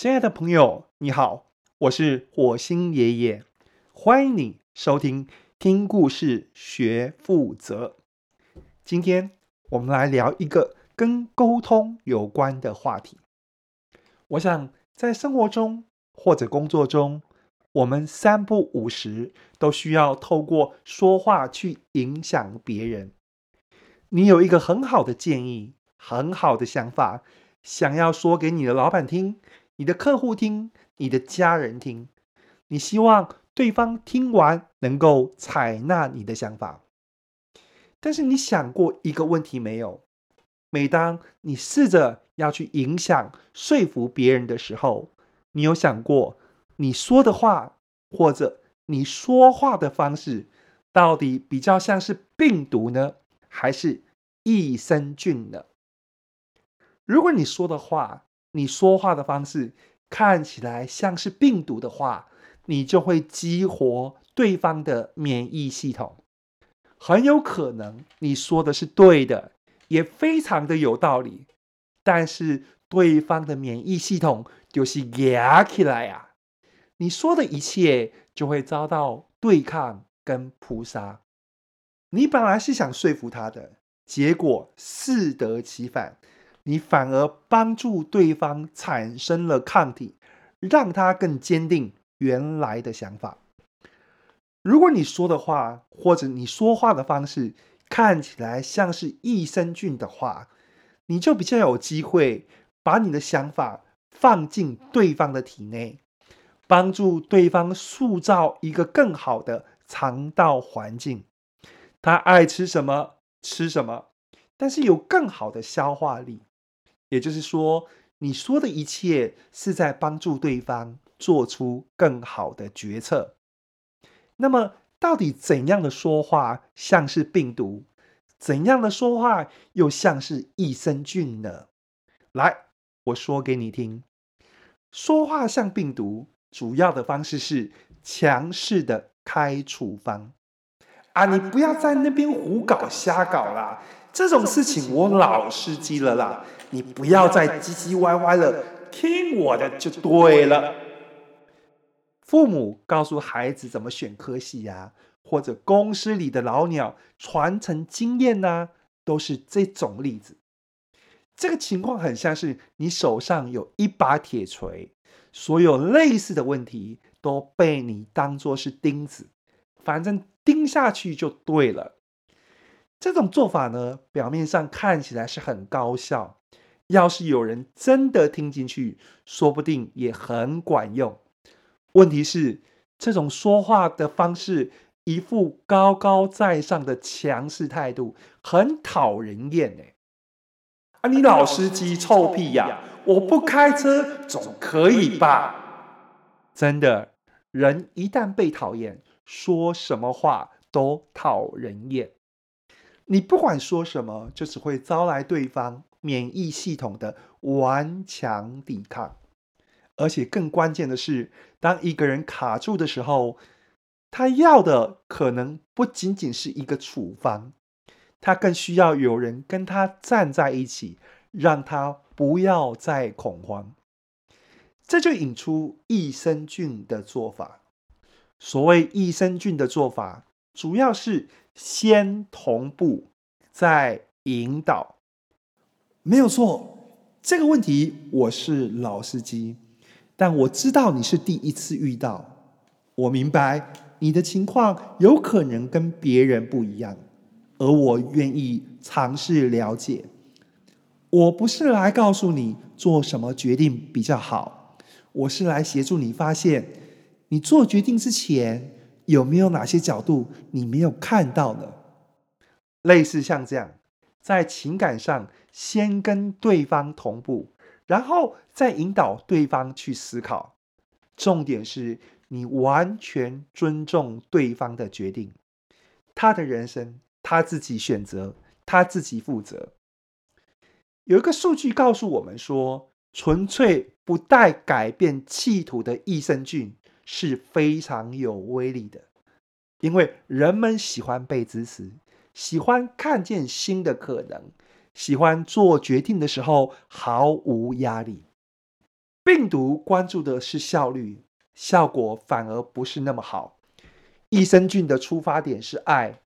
亲爱的朋友，你好，我是火星爷爷，欢迎你收听听故事学负责。今天我们来聊一个跟沟通有关的话题。我想在生活中或者工作中，我们三不五时都需要透过说话去影响别人。你有一个很好的建议，很好的想法，想要说给你的老板听。你的客户听，你的家人听，你希望对方听完能够采纳你的想法。但是你想过一个问题没有？每当你试着要去影响、说服别人的时候，你有想过你说的话或者你说话的方式，到底比较像是病毒呢，还是益生菌呢？如果你说的话，你说话的方式看起来像是病毒的话，你就会激活对方的免疫系统。很有可能你说的是对的，也非常的有道理，但是对方的免疫系统就是压起来呀，你说的一切就会遭到对抗跟扑杀。你本来是想说服他的，结果适得其反。你反而帮助对方产生了抗体，让他更坚定原来的想法。如果你说的话或者你说话的方式看起来像是益生菌的话，你就比较有机会把你的想法放进对方的体内，帮助对方塑造一个更好的肠道环境。他爱吃什么吃什么，但是有更好的消化力。也就是说，你说的一切是在帮助对方做出更好的决策。那么，到底怎样的说话像是病毒？怎样的说话又像是益生菌呢？来，我说给你听。说话像病毒，主要的方式是强势的开处方。啊，你不要在那边胡搞瞎搞啦！这种事情我老司机了啦。你不要再唧唧歪歪了，听我的就对了。父母告诉孩子怎么选科系呀，或者公司里的老鸟传承经验呐，都是这种例子。这个情况很像是你手上有一把铁锤，所有类似的问题都被你当作是钉子，反正钉下去就对了。这种做法呢，表面上看起来是很高效。要是有人真的听进去，说不定也很管用。问题是，这种说话的方式，一副高高在上的强势态度，很讨人厌呢。啊，你老司机臭屁呀！我不开车总可以吧？真的，人一旦被讨厌，说什么话都讨人厌。你不管说什么，就只会招来对方。免疫系统的顽强抵抗，而且更关键的是，当一个人卡住的时候，他要的可能不仅仅是一个处方，他更需要有人跟他站在一起，让他不要再恐慌。这就引出益生菌的做法。所谓益生菌的做法，主要是先同步，再引导。没有错，这个问题我是老司机，但我知道你是第一次遇到。我明白你的情况有可能跟别人不一样，而我愿意尝试了解。我不是来告诉你做什么决定比较好，我是来协助你发现，你做决定之前有没有哪些角度你没有看到的？类似像这样。在情感上，先跟对方同步，然后再引导对方去思考。重点是你完全尊重对方的决定，他的人生他自己选择，他自己负责。有一个数据告诉我们说，纯粹不带改变企图的益生菌是非常有威力的，因为人们喜欢被支持。喜欢看见新的可能，喜欢做决定的时候毫无压力。病毒关注的是效率，效果反而不是那么好。益生菌的出发点是爱，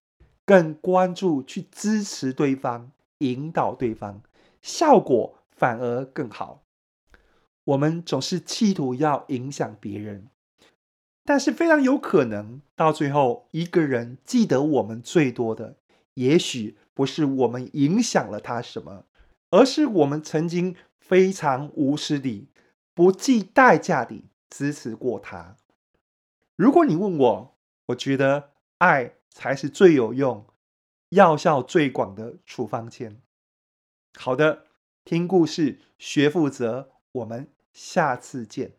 更关注去支持对方、引导对方，效果反而更好。我们总是企图要影响别人，但是非常有可能到最后，一个人记得我们最多的，也许不是我们影响了他什么，而是我们曾经非常无私地。不计代价地支持过他。如果你问我，我觉得爱才是最有用、药效最广的处方签。好的，听故事学负责，我们下次见。